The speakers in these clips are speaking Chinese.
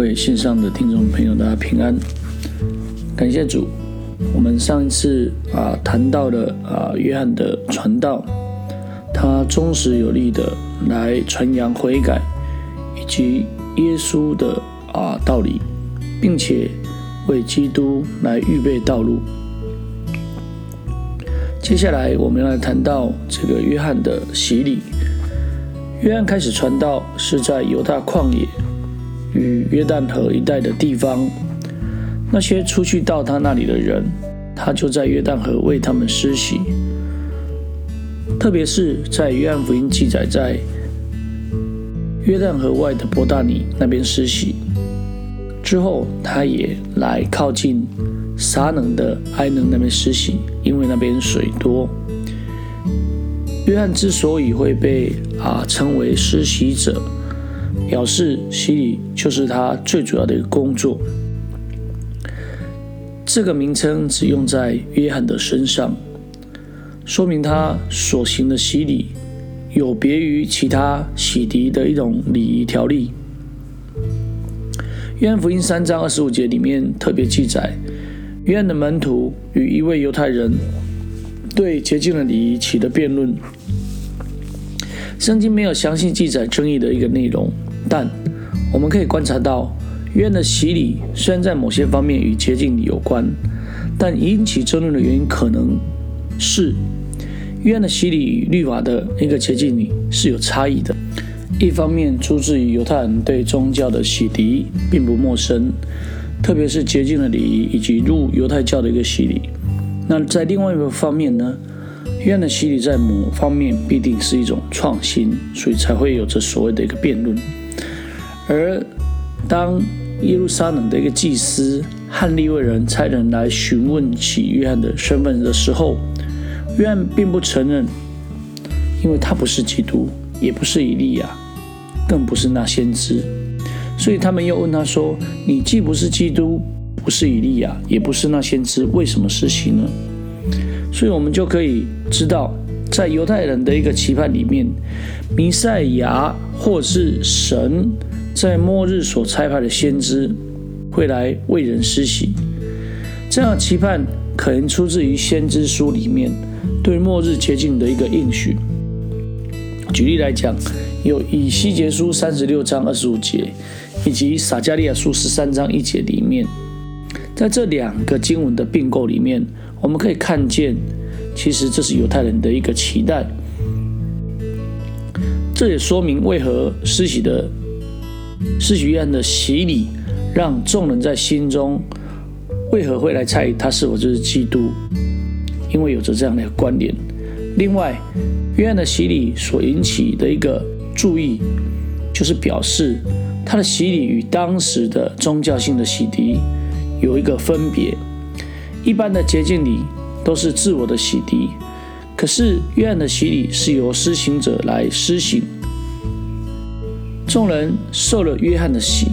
为线上的听众朋友，大家平安，感谢主。我们上一次啊谈到了啊约翰的传道，他忠实有力的来传扬悔改以及耶稣的啊道理，并且为基督来预备道路。接下来我们要来谈到这个约翰的洗礼。约翰开始传道是在犹大旷野。与约旦河一带的地方，那些出去到他那里的人，他就在约旦河为他们施洗。特别是在约翰福音记载，在约旦河外的伯大尼那边施洗之后，他也来靠近撒冷的埃能那边施洗，因为那边水多。约翰之所以会被啊称为施洗者。表示洗礼就是他最主要的一个工作。这个名称只用在约翰的身上，说明他所行的洗礼有别于其他洗涤的一种礼仪条例。约翰福音三章二十五节里面特别记载，约翰的门徒与一位犹太人对洁净的礼仪起的辩论。圣经没有详细记载争议的一个内容。但我们可以观察到，约翰的洗礼虽然在某些方面与洁净礼有关，但引起争论的原因可能是约翰的洗礼与律法的一个洁净礼是有差异的。一方面出自于犹太人对宗教的洗涤并不陌生，特别是洁净的礼仪以及入犹太教的一个洗礼。那在另外一个方面呢，约翰的洗礼在某方面必定是一种创新，所以才会有着所谓的一个辩论。而当耶路撒冷的一个祭司和利未人差人来询问起约翰的身份的时候，约翰并不承认，因为他不是基督，也不是以利亚，更不是那先知。所以他们又问他说：“你既不是基督，不是以利亚，也不是那先知，为什么施行呢？”所以我们就可以知道，在犹太人的一个期盼里面，弥赛亚或是神。在末日所差派的先知会来为人施洗，这样的期盼可能出自于先知书里面对末日洁净的一个应许。举例来讲，有以西结书三十六章二十五节，以及撒加利亚书十三章一节里面，在这两个经文的并购里面，我们可以看见，其实这是犹太人的一个期待。这也说明为何施洗的。施洗约翰的洗礼，让众人在心中为何会来猜疑他是否就是基督？因为有着这样的一个关联。另外，约翰的洗礼所引起的一个注意，就是表示他的洗礼与当时的宗教性的洗涤有一个分别。一般的洁净礼都是自我的洗涤，可是约翰的洗礼是由施行者来施行。众人受了约翰的洗，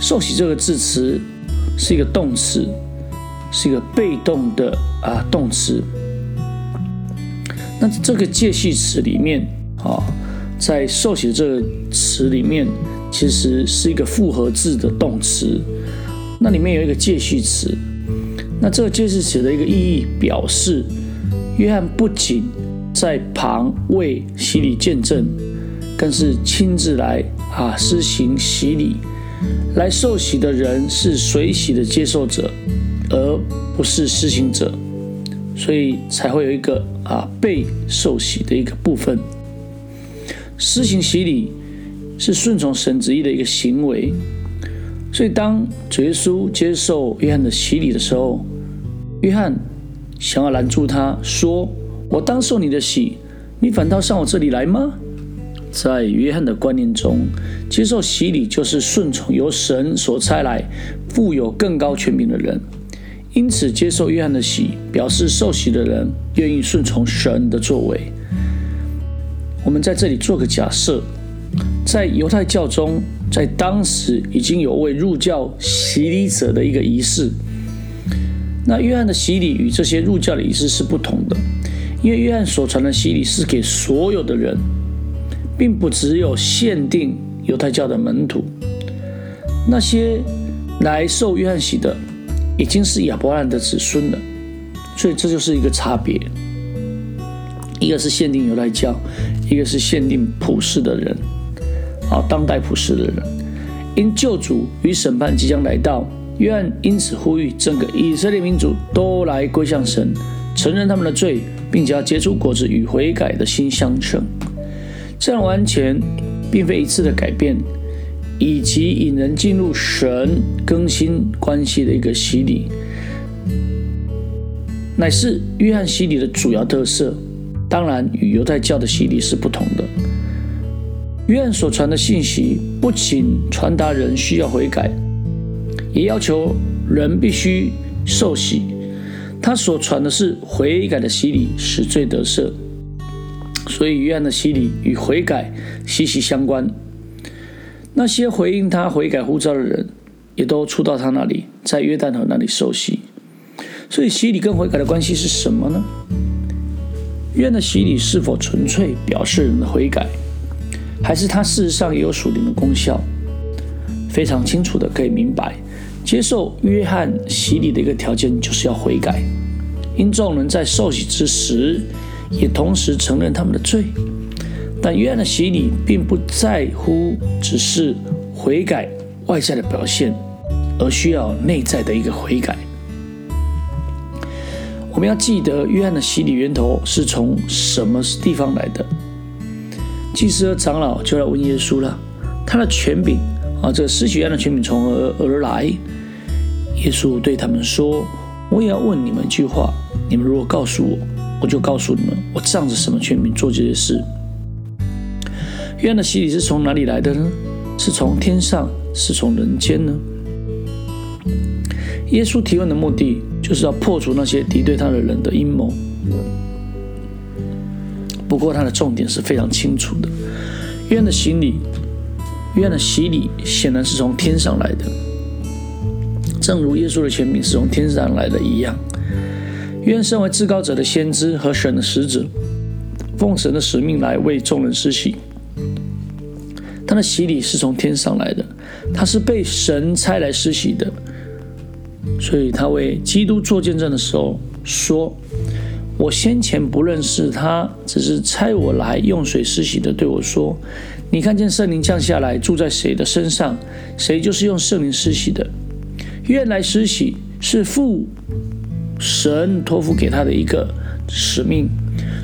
受洗这个字词是一个动词，是一个被动的啊动词。那这个介系词里面啊，在受洗这个词里面，其实是一个复合字的动词。那里面有一个介系词，那这个介系词的一个意义表示，约翰不仅在旁为洗礼见证。更是亲自来啊施行洗礼，来受洗的人是水洗的接受者，而不是施行者，所以才会有一个啊被受洗的一个部分。施行洗礼是顺从神旨意的一个行为，所以当主耶稣接受约翰的洗礼的时候，约翰想要拦住他说：“我当受你的洗，你反倒上我这里来吗？”在约翰的观念中，接受洗礼就是顺从由神所差来、富有更高权柄的人。因此，接受约翰的洗，表示受洗的人愿意顺从神的作为。我们在这里做个假设：在犹太教中，在当时已经有为入教洗礼者的一个仪式。那约翰的洗礼与这些入教的仪式是不同的，因为约翰所传的洗礼是给所有的人。并不只有限定犹太教的门徒，那些来受约翰洗的，已经是亚伯拉罕的子孙了，所以这就是一个差别。一个是限定犹太教，一个是限定普世的人，啊，当代普世的人，因救主与审判即将来到，约翰因此呼吁整个以色列民族都来归向神，承认他们的罪，并且要结出果子与悔改的心相称。这样完全并非一次的改变，以及引人进入神更新关系的一个洗礼，乃是约翰洗礼的主要特色。当然，与犹太教的洗礼是不同的。约翰所传的信息不仅传达人需要悔改，也要求人必须受洗。他所传的是悔改的洗礼，使罪得赦。所以，约翰的洗礼与悔改息息相关。那些回应他悔改呼召的人，也都出到他那里，在约旦河那里受洗。所以，洗礼跟悔改的关系是什么呢？约翰的洗礼是否纯粹表示人的悔改，还是他事实上也有属灵的功效？非常清楚的可以明白，接受约翰洗礼的一个条件就是要悔改。因众人在受洗之时。也同时承认他们的罪，但约翰的洗礼并不在乎只是悔改外在的表现，而需要内在的一个悔改。我们要记得，约翰的洗礼源头是从什么地方来的？祭司和长老就来问耶稣了，他的权柄啊，这个施洗约翰的权柄从何而来？耶稣对他们说：“我也要问你们一句话，你们如果告诉我。”我就告诉你们，我仗着什么权柄做这些事？约翰的洗礼是从哪里来的呢？是从天上，是从人间呢？耶稣提问的目的，就是要破除那些敌对他的人的阴谋。不过，他的重点是非常清楚的：约翰的洗礼，约翰的洗礼显然是从天上来的，正如耶稣的权柄是从天上来的一样。愿身为至高者的先知和神的使者，奉神的使命来为众人施洗。他的洗礼是从天上来的，他是被神差来施洗的。所以他为基督做见证的时候说：“我先前不认识他，只是差我来用水施洗的。”对我说：“你看见圣灵降下来住在谁的身上，谁就是用圣灵施洗的。愿来施洗是父。”神托付给他的一个使命，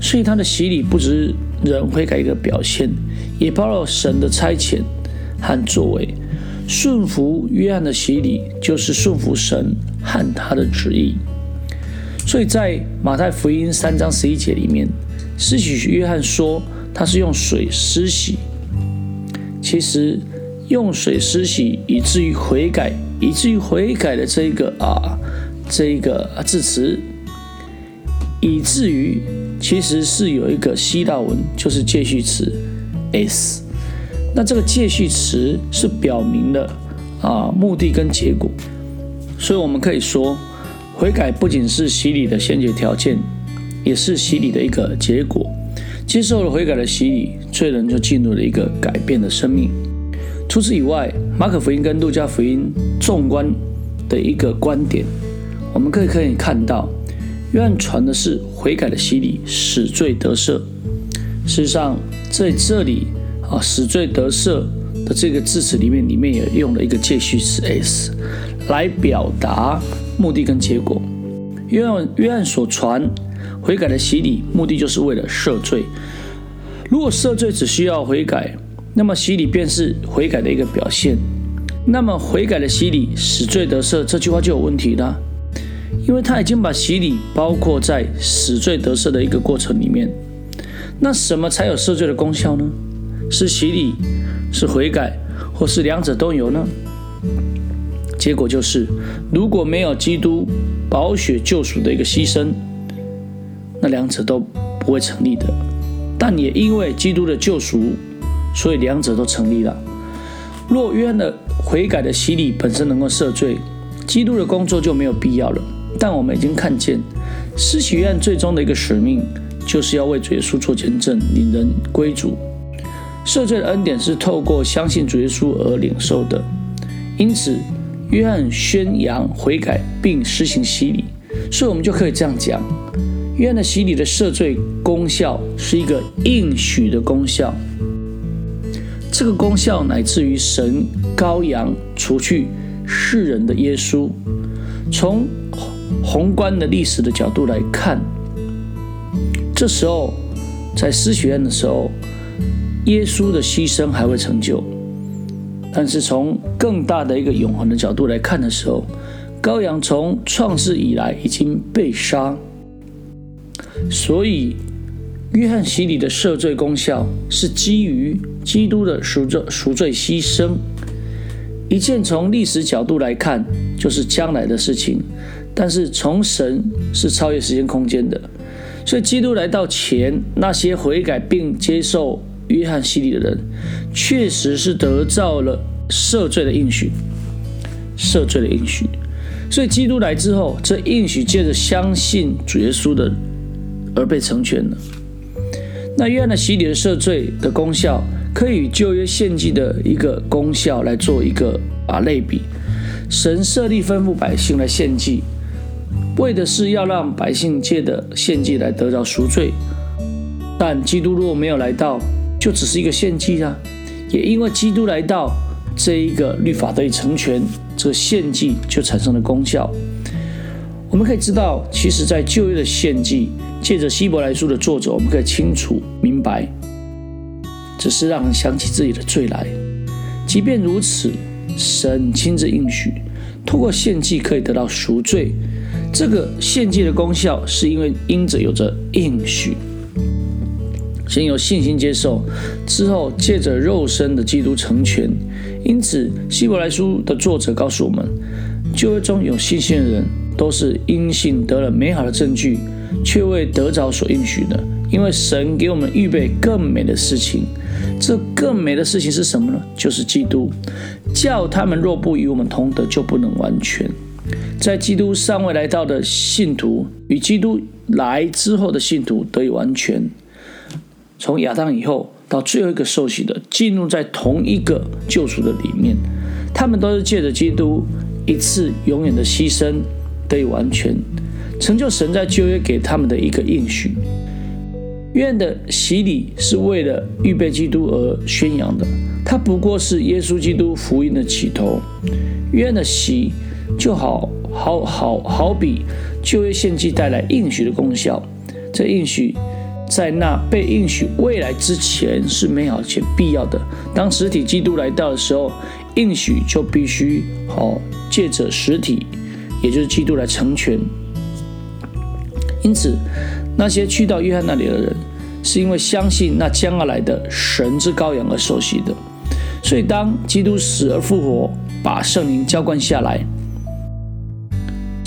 所以他的洗礼不只是人悔改一个表现，也包括神的差遣和作为。顺服约翰的洗礼，就是顺服神和他的旨意。所以在马太福音三章十一节里面，施洗约翰说他是用水施洗，其实用水施洗以至于悔改，以至于悔改的这个啊。这一个字词，以至于其实是有一个希腊文，就是介序词 s。那这个介序词是表明了啊目的跟结果，所以我们可以说，悔改不仅是洗礼的先决条件，也是洗礼的一个结果。接受了悔改的洗礼，罪人就进入了一个改变的生命。除此以外，马可福音跟路加福音纵观的一个观点。我们可以可以看到，约翰传的是悔改的洗礼，使罪得赦。事实上，在这里啊，使罪得赦的这个字词里面，里面也用了一个介序词 s，来表达目的跟结果。约翰约翰所传悔改的洗礼，目的就是为了赦罪。如果赦罪只需要悔改，那么洗礼便是悔改的一个表现。那么悔改的洗礼使罪得赦，这句话就有问题了。因为他已经把洗礼包括在死罪得赦的一个过程里面，那什么才有赦罪的功效呢？是洗礼，是悔改，或是两者都有呢？结果就是，如果没有基督保血救赎的一个牺牲，那两者都不会成立的。但也因为基督的救赎，所以两者都成立了。若约翰的悔改的洗礼本身能够赦罪，基督的工作就没有必要了。但我们已经看见，施洗约翰最终的一个使命，就是要为主耶稣做见证，领人归主。赦罪的恩典是透过相信主耶稣而领受的，因此，约翰宣扬悔改并施行洗礼，所以我们就可以这样讲：约翰的洗礼的赦罪功效是一个应许的功效。这个功效乃至于神羔羊除去世人的耶稣。从宏观的历史的角度来看，这时候在施学院的时候，耶稣的牺牲还会成就；但是从更大的一个永恒的角度来看的时候，羔羊从创世以来已经被杀，所以约翰洗礼的赦罪功效是基于基督的赎罪赎罪牺牲。一件从历史角度来看，就是将来的事情；但是从神是超越时间空间的，所以基督来到前，那些悔改并接受约翰洗礼的人，确实是得到了赦罪的应许，赦罪的应许。所以基督来之后，这应许借着相信主耶稣的而被成全了。那约翰的洗礼的赦罪的功效。可以与旧约献祭的一个功效来做一个啊类比。神设立吩咐百姓来献祭，为的是要让百姓借的献祭来得到赎罪。但基督如果没有来到，就只是一个献祭啊。也因为基督来到，这一个律法得以成全，这个献祭就产生了功效。我们可以知道，其实在旧约的献祭，借着希伯来书的作者，我们可以清楚明白。只是让人想起自己的罪来。即便如此，神亲自应许，通过献祭可以得到赎罪。这个献祭的功效，是因为因者有着应许，先有信心接受，之后借着肉身的基督成全。因此，希伯来书的作者告诉我们，旧约中有信心的人，都是因信得了美好的证据，却未得着所应许的。因为神给我们预备更美的事情。这更美的事情是什么呢？就是基督，叫他们若不与我们同德，就不能完全。在基督尚未来到的信徒，与基督来之后的信徒得以完全。从亚当以后到最后一个受洗的，进入在同一个救赎的里面，他们都是借着基督一次永远的牺牲得以完全，成就神在旧约给他们的一个应许。愿的洗礼是为了预备基督而宣扬的，它不过是耶稣基督福音的起头。愿的洗就好好好好比旧约献祭带来应许的功效，这应许在那被应许未来之前是美好且必要的。当实体基督来到的时候，应许就必须好借着实体，也就是基督来成全。因此。那些去到约翰那里的人，是因为相信那将要来的神之羔羊而受洗的。所以，当基督死而复活，把圣灵浇灌下来，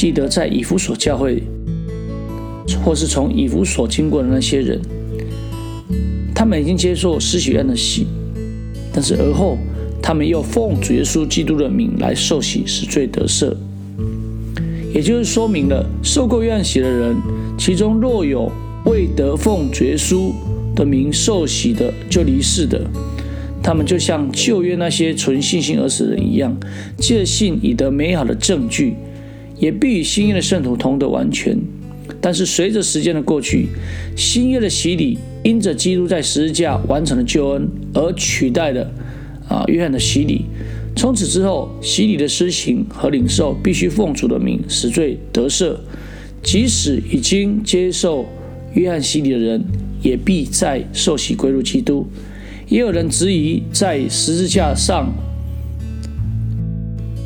记得在以弗所教会，或是从以弗所经过的那些人，他们已经接受施洗约的洗，但是而后他们又奉主耶稣基督的名来受洗，使罪得赦。也就是说明了，受过约翰洗的人，其中若有未得奉绝书的名受洗的，就离世的，他们就像旧约那些纯信心而死的人一样，借信以得美好的证据，也必与新约的圣徒同得完全。但是随着时间的过去，新约的洗礼因着基督在十字架完成了救恩而取代了啊约翰的洗礼。从此之后，洗礼的施行和领受必须奉主的名，使罪得赦。即使已经接受约翰洗礼的人，也必再受洗归入基督。也有人质疑，在十字架上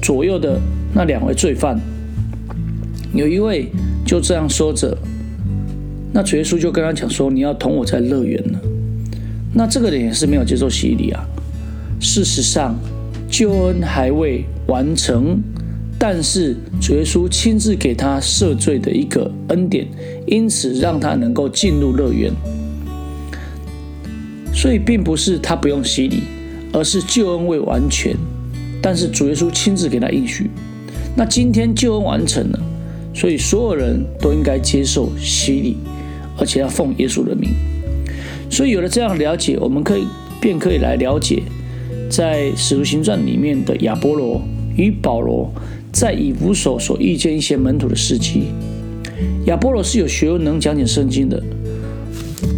左右的那两位罪犯，有一位就这样说着，那主耶稣就跟他讲说：“你要同我在乐园了。”那这个人也是没有接受洗礼啊。事实上。救恩还未完成，但是主耶稣亲自给他赦罪的一个恩典，因此让他能够进入乐园。所以并不是他不用洗礼，而是救恩未完全。但是主耶稣亲自给他应许。那今天救恩完成了，所以所有人都应该接受洗礼，而且要奉耶稣的名。所以有了这样的了解，我们可以便可以来了解。在《使徒行传》里面的亚波罗与保罗在以弗所所遇见一些门徒的事迹。亚波罗是有学问，能讲解圣经的。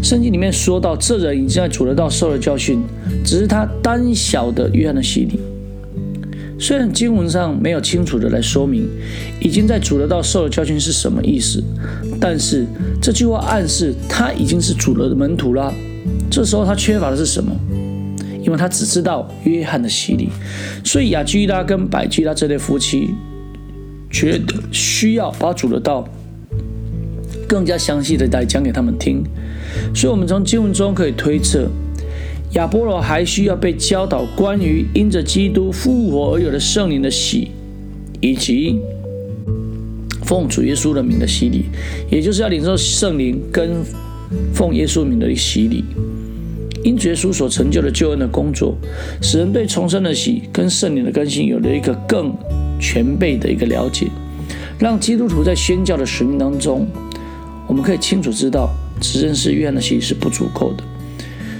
圣经里面说到，这人已经在主的道受了教训，只是他单小的约翰的洗礼。虽然经文上没有清楚的来说明已经在主的道受了教训是什么意思，但是这句话暗示他已经是主的门徒了。这时候他缺乏的是什么？因为他只知道约翰的洗礼，所以雅居拉跟百居拉这对夫妻觉得需要把主的道更加详细的来讲给他们听。所以，我们从经文中可以推测。亚波罗还需要被教导关于因着基督复活而有的圣灵的洗，以及奉主耶稣的名的洗礼，也就是要领受圣灵跟奉耶稣名的洗礼。因主耶稣所成就的救恩的工作，使人对重生的洗跟圣灵的更新有了一个更全备的一个了解，让基督徒在宣教的使命当中，我们可以清楚知道，只认识约翰的洗是不足够的。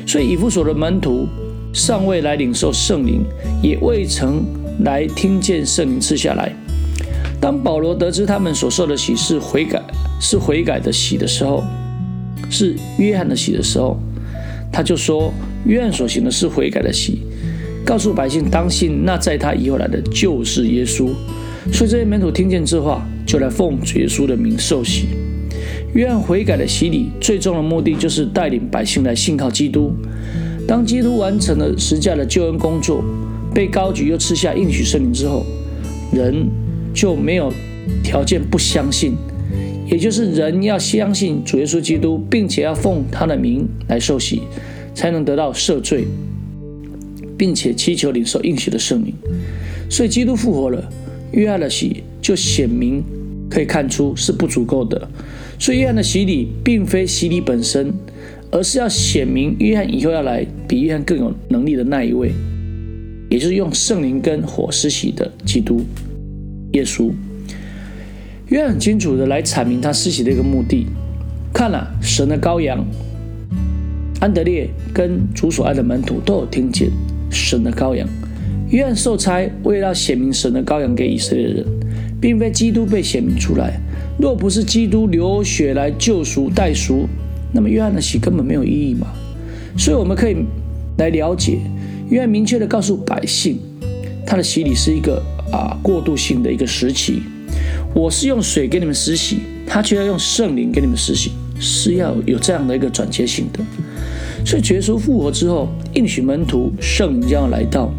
所以以弗所的门徒尚未来领受圣灵，也未曾来听见圣灵赐下来。当保罗得知他们所受的喜是悔改，是悔改的喜的时候，是约翰的喜的时候，他就说：约翰所行的是悔改的喜，告诉百姓当信那在他以后来的就是耶稣。所以这些门徒听见这话，就来奉主耶稣的名受洗。约翰悔改的洗礼，最终的目的就是带领百姓来信靠基督。当基督完成了十架的救恩工作，被高举又赐下应许圣灵之后，人就没有条件不相信，也就是人要相信主耶稣基督，并且要奉他的名来受洗，才能得到赦罪，并且祈求领受应许的圣灵。所以基督复活了，约翰的洗就显明可以看出是不足够的。所以约翰的洗礼并非洗礼本身，而是要显明约翰以后要来比约翰更有能力的那一位，也就是用圣灵跟火施洗的基督耶稣。约翰很清楚的来阐明他施洗的一个目的。看了神的羔羊，安德烈跟主所爱的门徒都有听见神的羔羊。约翰受差为了显明神的羔羊给以色列人，并非基督被显明出来。若不是基督流血来救赎代赎，那么约翰的洗根本没有意义嘛？所以我们可以来了解，约翰明确的告诉百姓，他的洗礼是一个啊过渡性的一个时期。我是用水给你们施洗，他却要用圣灵给你们施洗，是要有这样的一个转接性的。所以主耶稣复活之后，应许门徒圣灵将要来到，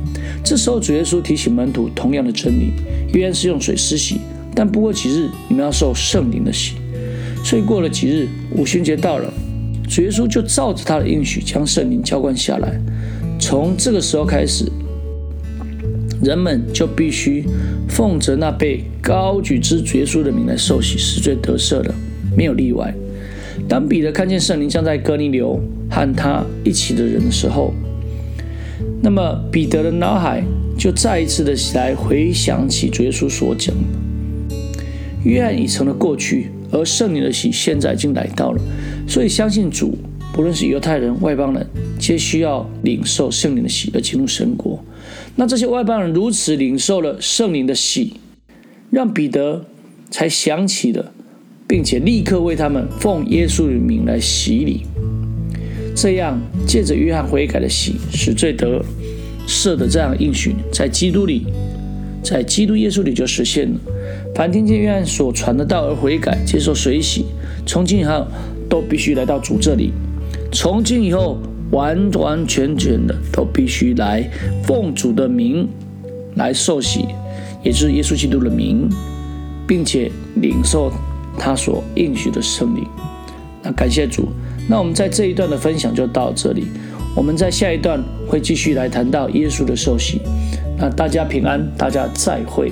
这时候主耶稣提醒门徒同样的真理，约翰是用水施洗。但不过几日，你们要受圣灵的洗。所以过了几日，五旬节到了，主耶稣就照着他的应许，将圣灵浇灌下来。从这个时候开始，人们就必须奉着那被高举之主耶稣的名来受洗，是最得赦的，没有例外。当彼得看见圣灵降在哥尼流和他一起的人的时候，那么彼得的脑海就再一次的来回想起主耶稣所讲的。约翰已成了过去，而圣灵的喜现在已经来到了，所以相信主，不论是犹太人、外邦人，皆需要领受圣灵的喜而进入神国。那这些外邦人如此领受了圣灵的喜，让彼得才想起了，并且立刻为他们奉耶稣的名来洗礼。这样借着约翰悔改的喜，使罪得赦的这样应许，在基督里，在基督耶稣里就实现了。凡听见约翰所传的道而悔改、接受水洗，从今以后都必须来到主这里。从今以后，完完全全的都必须来奉主的名来受洗，也就是耶稣基督的名，并且领受他所应许的圣灵。那感谢主。那我们在这一段的分享就到这里。我们在下一段会继续来谈到耶稣的受洗。那大家平安，大家再会。